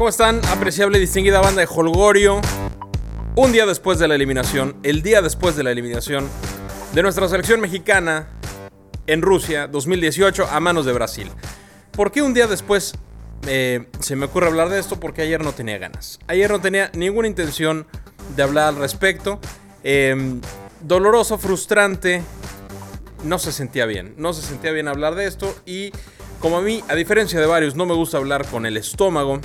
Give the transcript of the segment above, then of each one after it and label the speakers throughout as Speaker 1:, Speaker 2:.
Speaker 1: ¿Cómo están? Apreciable y distinguida banda de Holgorio. Un día después de la eliminación, el día después de la eliminación de nuestra selección mexicana en Rusia 2018 a manos de Brasil. ¿Por qué un día después eh, se me ocurre hablar de esto? Porque ayer no tenía ganas. Ayer no tenía ninguna intención de hablar al respecto. Em, doloroso, frustrante. No se sentía bien. No se sentía bien hablar de esto. Y como a mí, a diferencia de varios, no me gusta hablar con el estómago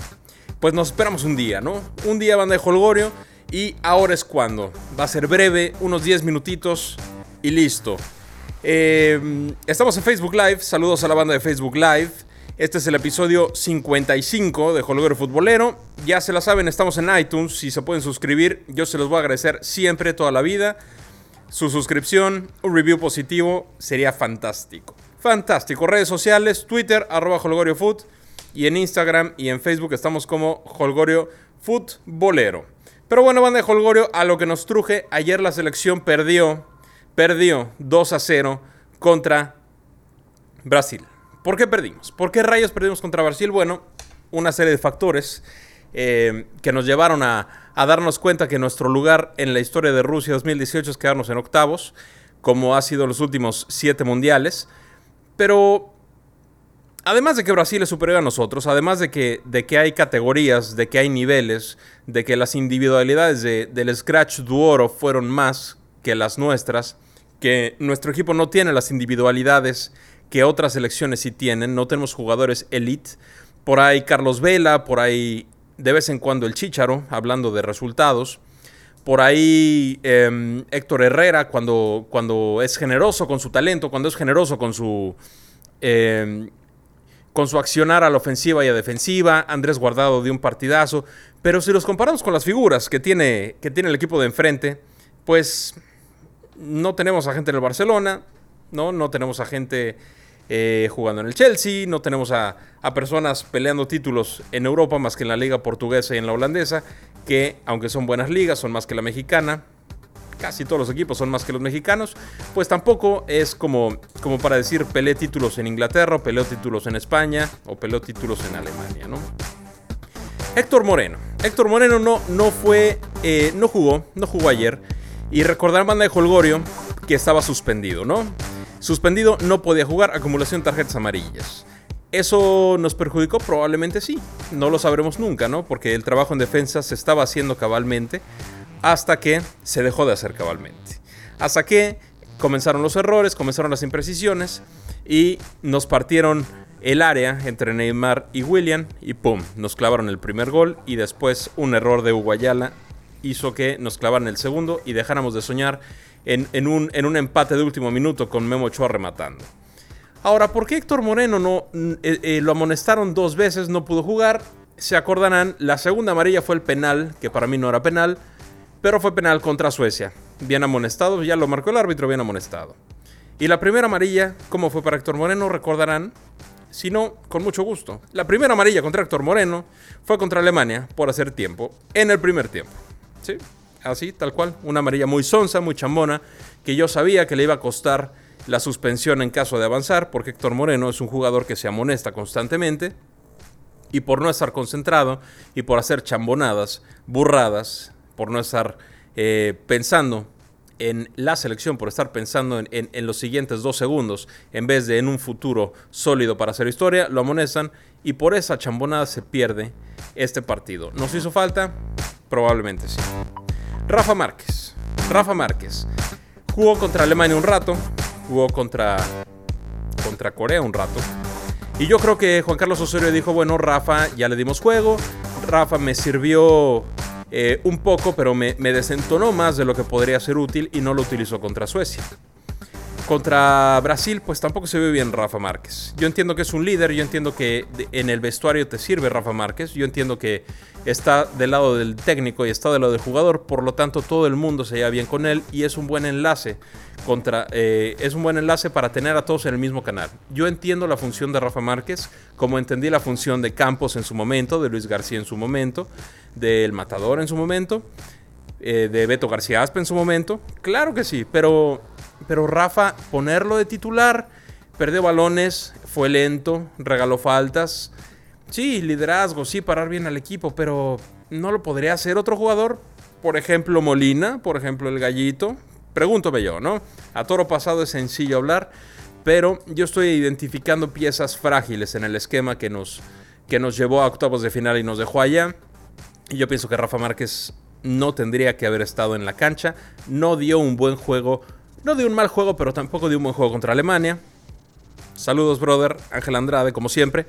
Speaker 1: pues nos esperamos un día, ¿no? Un día banda de Holgorio y ahora es cuando. Va a ser breve, unos 10 minutitos y listo. Eh, estamos en Facebook Live, saludos a la banda de Facebook Live. Este es el episodio 55 de Holgorio Futbolero. Ya se la saben, estamos en iTunes. Si se pueden suscribir, yo se los voy a agradecer siempre, toda la vida. Su suscripción, un review positivo, sería fantástico. Fantástico. Redes sociales, Twitter, arroba Holgorio Food. Y en Instagram y en Facebook estamos como Holgorio Futbolero. Pero bueno, banda de Holgorio, a lo que nos truje, ayer la selección perdió, perdió 2 a 0 contra Brasil. ¿Por qué perdimos? ¿Por qué rayos perdimos contra Brasil? Bueno, una serie de factores eh, que nos llevaron a, a, darnos cuenta que nuestro lugar en la historia de Rusia 2018 es quedarnos en octavos, como ha sido los últimos siete mundiales. Pero además de que Brasil es superior a nosotros, además de que, de que hay categorías, de que hay niveles, de que las individualidades del Scratch Duoro fueron más que las nuestras, que nuestro equipo no tiene las individualidades que otras selecciones sí tienen, no tenemos jugadores elite. Por ahí Carlos Vela, por ahí de vez en cuando el Chicharo, hablando de resultados. Por ahí em, Héctor Herrera, cuando, cuando es generoso con su talento, cuando es generoso con su, em, con su accionar a la ofensiva y a defensiva, Andrés Guardado de un partidazo, pero si los comparamos con las figuras que tiene, que tiene el equipo de enfrente, pues no tenemos a gente en el Barcelona, no, no tenemos a gente eh, jugando en el Chelsea, no tenemos a, a, personas peleando títulos en Europa más que en la liga portuguesa y en la holandesa, que aunque son buenas ligas, son más que la mexicana, casi todos los equipos son más que los mexicanos, pues tampoco es como, como para decir peleé títulos en Inglaterra, o peleó títulos en España, o peleó títulos en Alemania, ¿no? Héctor Moreno. Héctor Moreno no, no fue, eh, no jugó, no jugó ayer. Y recordar banda de Holgorio que estaba suspendido, ¿no? Suspendido, no podía jugar, acumulación de tarjetas amarillas. ¿Eso nos perjudicó? Probablemente sí. No lo sabremos nunca, ¿no? Porque el trabajo en defensa se estaba haciendo cabalmente hasta que se dejó de hacer cabalmente. Hasta que comenzaron los errores, comenzaron las imprecisiones y nos partieron el área entre Neymar y William y ¡pum! Nos clavaron el primer gol y después un error de Uguayala hizo que nos clavaran el segundo y dejáramos de soñar en, un, empate de último minuto con Memo Ochoa rematando. Ahora, ¿por qué Héctor Moreno no eh, eh, lo amonestaron dos veces, no pudo jugar? Se acordarán, la segunda amarilla fue el penal, que para mí no era penal pero fue penal contra Suecia. Bien amonestado, ya lo marcó el árbitro, bien amonestado. Y la primera amarilla, ¿cómo fue para Héctor Moreno? Recordarán, si no, con mucho gusto. La primera amarilla contra Héctor Moreno fue contra Alemania por hacer tiempo, en el primer tiempo. ¿Sí? Así, tal cual. Una amarilla muy sonsa, muy chambona, que yo sabía que le iba a costar la suspensión en caso de avanzar, porque Héctor Moreno es un jugador que se amonesta constantemente. Y por no estar concentrado y por hacer chambonadas, burradas, por no estar eh, pensando en la selección, por estar pensando en, los siguientes dos segundos, en vez de en un futuro sólido para hacer historia, lo amonestan y por esa chambonada se pierde este partido. ¿Nos hizo falta? Probablemente sí. Rafa Márquez. Rafa Márquez. Jugó contra Alemania un rato, jugó contra, contra Corea un rato. Y yo creo que Juan Carlos Osorio dijo, bueno, Rafa, ya le dimos juego, Rafa me sirvió eh, un poco, pero me, desentonó más de lo que podría ser útil y no lo utilizó contra Suecia. Contra Brasil, pues tampoco se ve bien Rafa Márquez. Yo entiendo que es un líder, yo entiendo que en el vestuario te sirve Rafa Márquez, yo entiendo que está del lado del técnico y está del lado del jugador, por lo tanto todo el mundo se lleva bien con él y es un buen enlace contra, eh, es un buen enlace para tener a todos en el mismo canal. Yo entiendo la función de Rafa Márquez, como entendí la función de Campos en su momento, de Luis García en su momento, del Matador en su momento, eh, de Beto García Aspe en su momento. Claro que sí, pero, pero Rafa, ponerlo de titular, perdió balones, fue lento, regaló faltas. Sí, liderazgo, sí, parar bien al equipo, pero ¿no lo podría hacer otro jugador? Por ejemplo, Molina, por ejemplo, el Gallito. Pregúntome yo, ¿no? A toro pasado es sencillo hablar, pero yo estoy identificando piezas frágiles en el esquema que nos, que nos llevó a octavos de final y nos dejó allá. Y yo pienso que Rafa Márquez no tendría que haber estado en la cancha. No dio un buen juego, no dio un mal juego, pero tampoco dio un buen juego contra Alemania. Saludos, brother. Ángel Andrade, como siempre.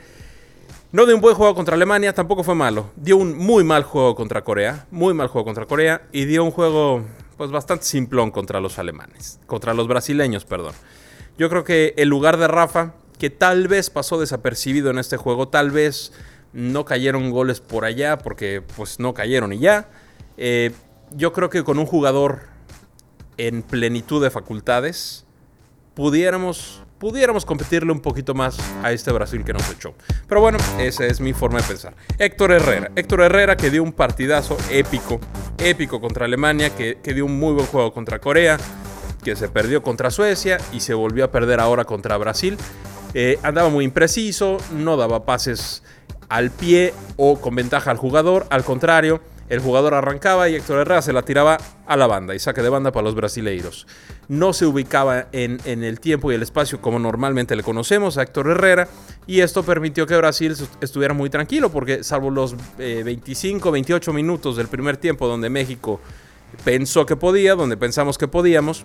Speaker 1: No dio un buen juego contra Alemania, tampoco fue malo. Dio un muy mal juego contra Corea, muy mal juego contra Corea y dio un juego pues bastante simplón contra los alemanes, contra los brasileños, perdón. Yo creo que el lugar de Rafa, que tal vez pasó desapercibido en este juego, tal vez no cayeron goles por allá porque pues no cayeron y ya. Eh, yo creo que con un jugador en plenitud de facultades pudiéramos pudiéramos competirle un poquito más a este Brasil que nos echó. Pero bueno, esa es mi forma de pensar. Héctor Herrera. Héctor Herrera que dio un partidazo épico, épico contra Alemania, que, dio un muy buen juego contra Corea, que se perdió contra Suecia y se volvió a perder ahora contra Brasil. Eh, andaba muy impreciso, no daba pases al pie o con ventaja al jugador, al contrario el jugador arrancaba y Héctor Herrera se la tiraba a la banda y saque de banda para los brasileiros. No se ubicaba en, el tiempo y el espacio como normalmente le conocemos a Héctor Herrera y esto permitió que Brasil estuviera muy tranquilo porque salvo los 25, eh, 28 minutos del primer tiempo donde México pensó que podía, donde pensamos que podíamos,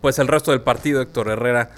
Speaker 1: pues el resto del partido Héctor Herrera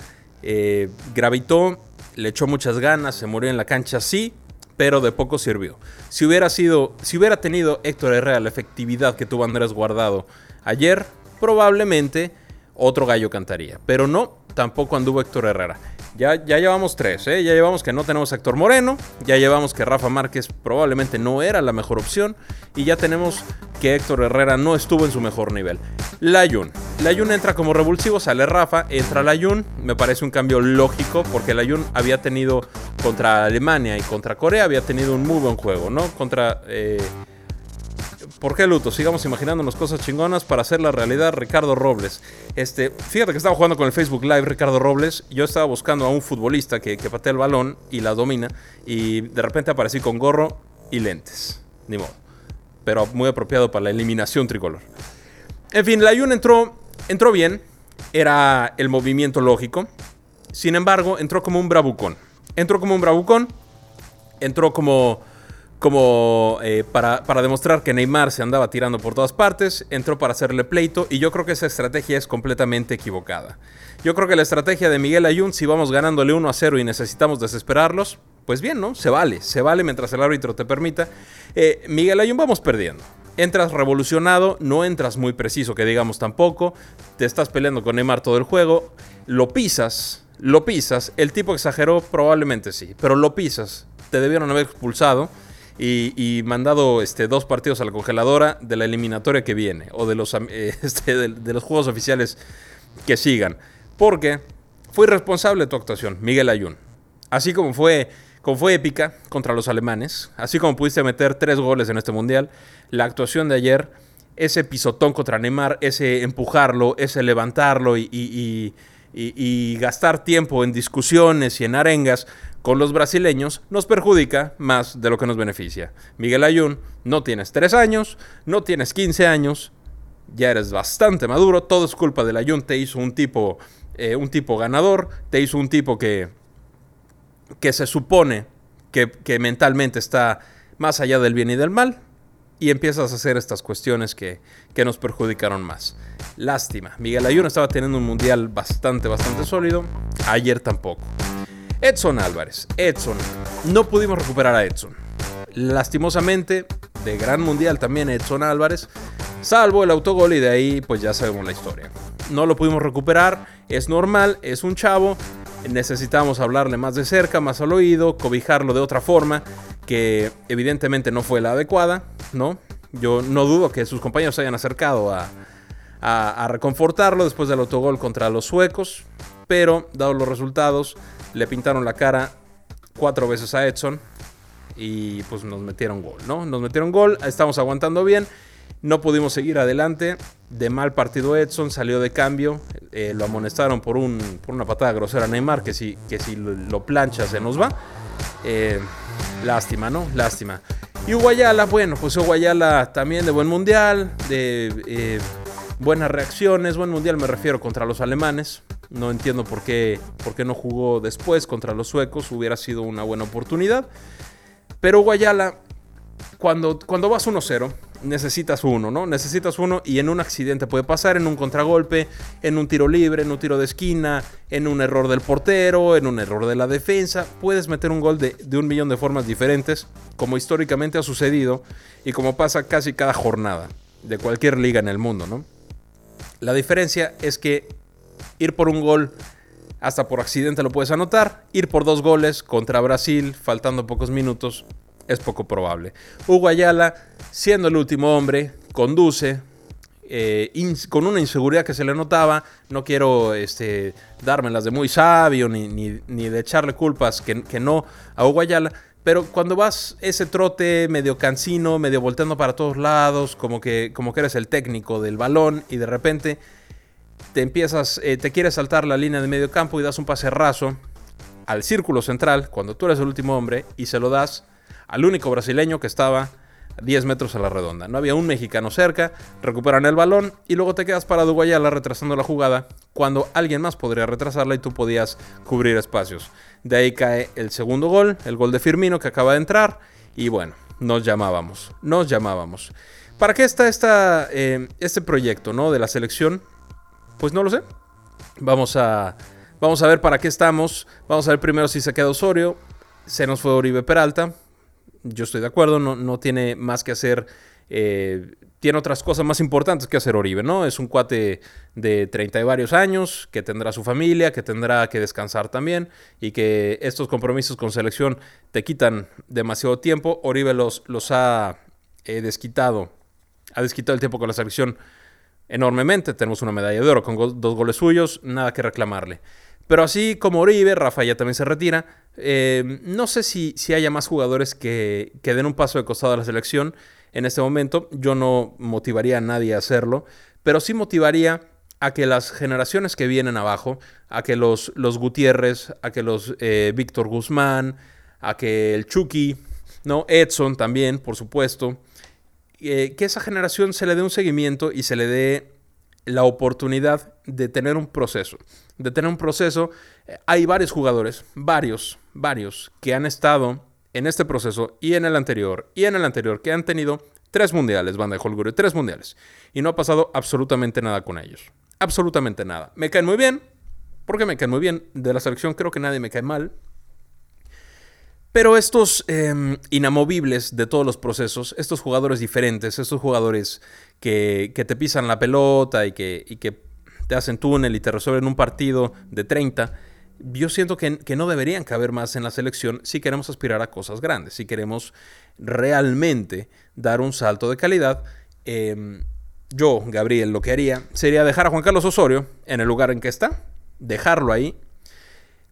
Speaker 1: eh, gravitó, le echó muchas ganas, se murió en la cancha, sí, pero de poco sirvió. Si hubiera sido, si hubiera tenido Héctor Herrera la efectividad que tuvo Andrés Guardado ayer, probablemente otro gallo cantaría. Pero no, tampoco anduvo Héctor Herrera. Ya, ya llevamos tres, ¿eh? ya llevamos que no tenemos a Héctor Moreno, ya llevamos que Rafa Márquez probablemente no era la mejor opción y ya tenemos que Héctor Herrera no estuvo en su mejor nivel. Layun. Layun entra como revulsivo, sale Rafa, entra Layun. Me parece un cambio lógico porque Layun había tenido contra Alemania y contra Corea, había tenido un muy buen juego, ¿no? Contra... Eh, ¿Por qué luto? Sigamos imaginándonos cosas chingonas para hacer la realidad. Ricardo Robles. Este, fíjate que estaba jugando con el Facebook Live Ricardo Robles. Yo estaba buscando a un futbolista que, que patea el balón y la domina. Y de repente aparecí con gorro y lentes. Ni modo. Pero muy apropiado para la eliminación tricolor. En fin, la Jun entró, entró bien. Era el movimiento lógico. Sin embargo, entró como un bravucón. Entró como un bravucón. Entró como como eh, para, demostrar que Neymar se andaba tirando por todas partes, entró para hacerle pleito y yo creo que esa estrategia es completamente equivocada. Yo creo que la estrategia de Miguel Ayun, si vamos ganándole 1 a 0 y necesitamos desesperarlos, pues bien, ¿no? Se vale, se vale mientras el árbitro te permita. Eh, Miguel Ayun vamos perdiendo. Entras revolucionado, no entras muy preciso, que digamos tampoco. Te estás peleando con Neymar todo el juego, lo pisas, lo pisas. El tipo exageró, probablemente sí, pero lo pisas. Te debieron haber expulsado y, mandado este, dos partidos a la congeladora de la eliminatoria que viene o de los, este, de, los juegos oficiales que sigan. Porque fue responsable de tu actuación, Miguel Ayun. Así como fue, como fue épica contra los alemanes, así como pudiste meter tres goles en este mundial, la actuación de ayer, ese pisotón contra Neymar, ese empujarlo, ese levantarlo y, y gastar tiempo en discusiones y en arengas, con los brasileños nos perjudica más de lo que nos beneficia. Miguel Ayun, no tienes 3 años, no tienes 15 años, ya eres bastante maduro, todo es culpa del Ayun, te hizo un tipo, eh, un tipo ganador, te hizo un tipo que, que se supone que, que, mentalmente está más allá del bien y del mal, y empiezas a hacer estas cuestiones que, que nos perjudicaron más. Lástima, Miguel Ayun estaba teniendo un mundial bastante, bastante sólido, ayer tampoco. Edson Álvarez. Edson. No pudimos recuperar a Edson. Lastimosamente, de gran mundial también Edson Álvarez. Salvo el autogol y de ahí pues ya sabemos la historia. No lo pudimos recuperar. Es normal, es un chavo. Necesitamos hablarle más de cerca, más al oído, cobijarlo de otra forma que evidentemente no fue la adecuada, ¿no? Yo no dudo que sus compañeros se hayan acercado a, a reconfortarlo después del autogol contra los suecos, pero dado los resultados, le pintaron la cara cuatro veces a Edson y pues nos metieron gol, ¿no? Nos metieron gol, estamos aguantando bien, no pudimos seguir adelante, de mal partido Edson, salió de cambio, eh, lo amonestaron por, un, por una patada grosera a Neymar, que si, que si lo plancha se nos va. Eh, lástima, ¿no? Lástima. Y Uguayala, bueno, pues Uguayala también de buen mundial, de eh, buenas reacciones. Buen mundial me refiero contra los alemanes. No entiendo por qué, por qué no jugó después contra los suecos. Hubiera sido una buena oportunidad. Pero Guayala, cuando, cuando vas 1-0, necesitas uno, ¿no? Necesitas uno y en un accidente puede pasar, en un contragolpe, en un tiro libre, en un tiro de esquina, en un error del portero, en un error de la defensa. Puedes meter un gol de, de un millón de formas diferentes, como históricamente ha sucedido y como pasa casi cada jornada de cualquier liga en el mundo, ¿no? La diferencia es que ir por un gol hasta por accidente lo puedes anotar. Ir por dos goles contra Brasil, faltando pocos minutos, es poco probable. Hugo Ayala, siendo el último hombre, conduce. Eh, con una inseguridad que se le notaba, no quiero este, dármelas de muy sabio ni, ni, de echarle culpas que, que no a Hugo Ayala, pero cuando vas ese trote medio cansino, medio volteando para todos lados, como que, como que eres el técnico del balón y de repente te empiezas, eh, te quieres saltar la línea de medio campo y das un pase raso al círculo central cuando tú eres el último hombre y se lo das al único brasileño que estaba a 10 metros a la redonda. No había un mexicano cerca, recuperan el balón y luego te quedas parado Guayala retrasando la jugada cuando alguien más podría retrasarla y tú podías cubrir espacios. De ahí cae el segundo gol, el gol de Firmino que acaba de entrar y bueno, nos llamábamos, nos llamábamos. ¿Para qué está eh, este proyecto ¿no? de la selección? Pues no lo sé. Vamos a, vamos a ver para qué estamos. Vamos a ver primero si se queda Osorio. Se nos fue Oribe Peralta. Yo estoy de acuerdo, no, no tiene más que hacer. Eh, tiene otras cosas más importantes que hacer Oribe, ¿no? Es un cuate de 30 y varios años, que tendrá su familia, que tendrá que descansar también, y que estos compromisos con selección te quitan demasiado tiempo. Oribe los, los ha eh, desquitado, ha desquitado el tiempo con la selección enormemente. Tenemos una medalla de oro con dos goles suyos, nada que reclamarle. Pero así como Oribe, Rafa ya también se retira. Eh, no sé si, si haya más jugadores que, que den un paso de costado a la selección en este momento. Yo no motivaría a nadie a hacerlo, pero sí motivaría a que las generaciones que vienen abajo, a que los, los Gutiérrez, a que los eh, Víctor Guzmán, a que el Chucky, ¿no? Edson también, por supuesto, eh, que esa generación se le dé un seguimiento y se le dé la oportunidad de tener un proceso. De tener un proceso. Eh, hay varios jugadores, varios, varios, que han estado en este proceso y en el anterior y en el anterior, que han tenido tres mundiales, banda de Holgure, tres mundiales. Y no ha pasado absolutamente nada con ellos. Absolutamente nada. Me caen muy bien, porque me caen muy bien. De la selección creo que nadie me cae mal. Pero estos em, inamovibles de todos los procesos, estos jugadores diferentes, estos jugadores que, te pisan la pelota y que, te hacen túnel y te resuelven un partido de 30, yo siento que, no deberían caber más en la selección si queremos aspirar a cosas grandes, si queremos realmente dar un salto de calidad. Em, yo, Gabriel, lo que haría sería dejar a Juan Carlos Osorio en el lugar en que está, dejarlo ahí,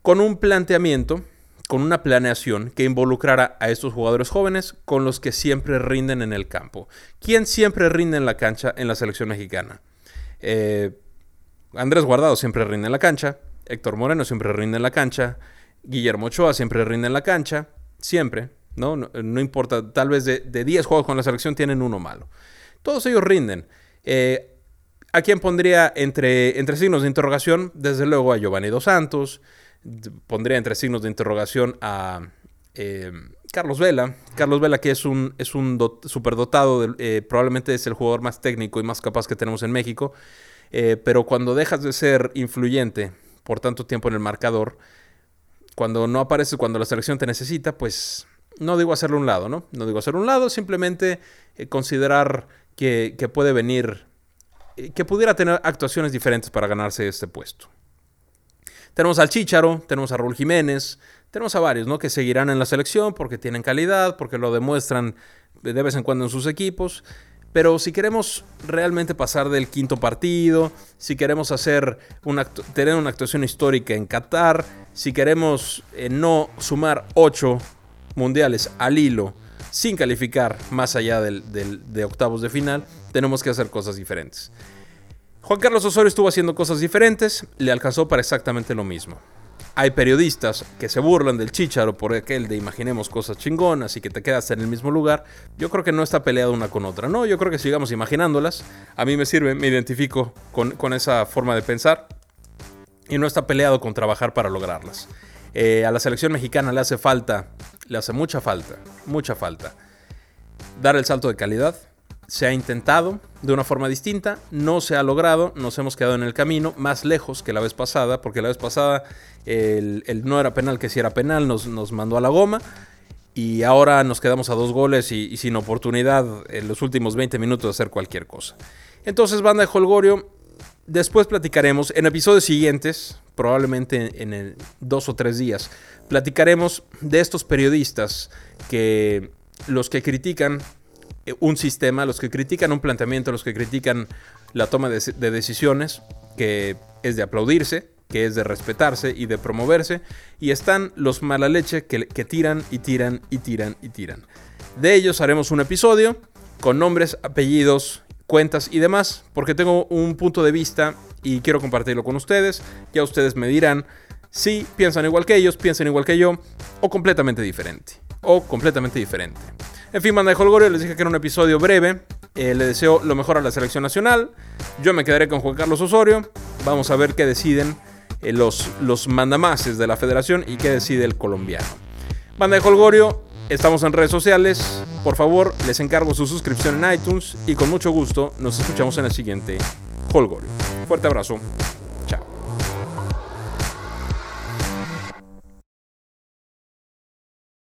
Speaker 1: con un planteamiento con una planeación que involucrara a estos jugadores jóvenes con los que siempre rinden en el campo. ¿Quién siempre rinde en la cancha en la selección mexicana? Eh, Andrés Guardado siempre rinde en la cancha, Héctor Moreno siempre rinde en la cancha, Guillermo Ochoa siempre rinde en la cancha, siempre, ¿no? No, importa, tal vez de, 10 juegos con la selección tienen uno malo. Todos ellos rinden. Eh, ¿A quién pondría entre, entre signos de interrogación? Desde luego a Giovanni Dos Santos, pondría entre signos de interrogación a eh, Carlos Vela. Carlos Vela, que es un, es un superdotado, eh, probablemente es el jugador más técnico y más capaz que tenemos en México. Eh, pero cuando dejas de ser influyente por tanto tiempo en el marcador, cuando no apareces cuando la selección te necesita, pues no digo hacerlo un lado, ¿no? No digo hacerlo un lado, simplemente considerar que, que puede venir, que pudiera tener actuaciones diferentes para ganarse este puesto. Tenemos al Chicharo, tenemos a Raúl Jiménez, tenemos a varios, ¿no? Que seguirán en la selección porque tienen calidad, porque lo demuestran de vez en cuando en sus equipos. Pero si queremos realmente pasar del quinto partido, si queremos hacer una, tener una actuación histórica en Qatar, si queremos eh, no sumar ocho mundiales al hilo sin calificar más allá de octavos de final, tenemos que hacer cosas diferentes. Juan Carlos Osorio estuvo haciendo cosas diferentes, le alcanzó para exactamente lo mismo. hay periodistas que se burlan del chicharo por aquel de imaginemos cosas chingonas y que te quedas en el mismo lugar. Yo creo que no está peleado una con otra, ¿no? Yo creo que sigamos imaginándolas. A mí me sirve, me identifico con, esa forma de pensar. Y no está peleado con trabajar para lograrlas. Eh, a la selección mexicana le hace falta, le hace mucha falta, mucha falta. Dar el salto de calidad, se ha intentado de una forma distinta, no se ha logrado, nos hemos quedado en el camino, más lejos que la vez pasada, porque la vez pasada el, no era penal que si era penal, nos, nos, mandó a la goma. Y ahora nos quedamos a dos goles y, sin oportunidad en los últimos 20 minutos de hacer cualquier cosa. Entonces, banda de Holgorio, después platicaremos en episodios siguientes, probablemente en el dos o tres días, platicaremos de estos periodistas que los que critican un sistema, los que critican un planteamiento, los que critican la toma de, decisiones, que es de aplaudirse, que es de respetarse y de promoverse, y están los mala leche que, que tiran y tiran y tiran y tiran. De ellos haremos un episodio con nombres, apellidos, cuentas y demás, porque tengo un punto de vista y quiero compartirlo con ustedes. Ya ustedes me dirán si piensan igual que ellos, piensan igual que yo, o completamente diferente. O completamente diferente. En fin, manda de Holgorio, les dije que era un episodio breve. Eh, le deseo lo mejor a la selección nacional. Yo me quedaré con Juan Carlos Osorio. Vamos a ver qué deciden eh, los, los mandamases de la federación y qué decide el colombiano. Banda de Holgorio, estamos en redes sociales. Por favor, les encargo su suscripción en iTunes y con mucho gusto nos escuchamos en el siguiente Holgorio. Fuerte abrazo.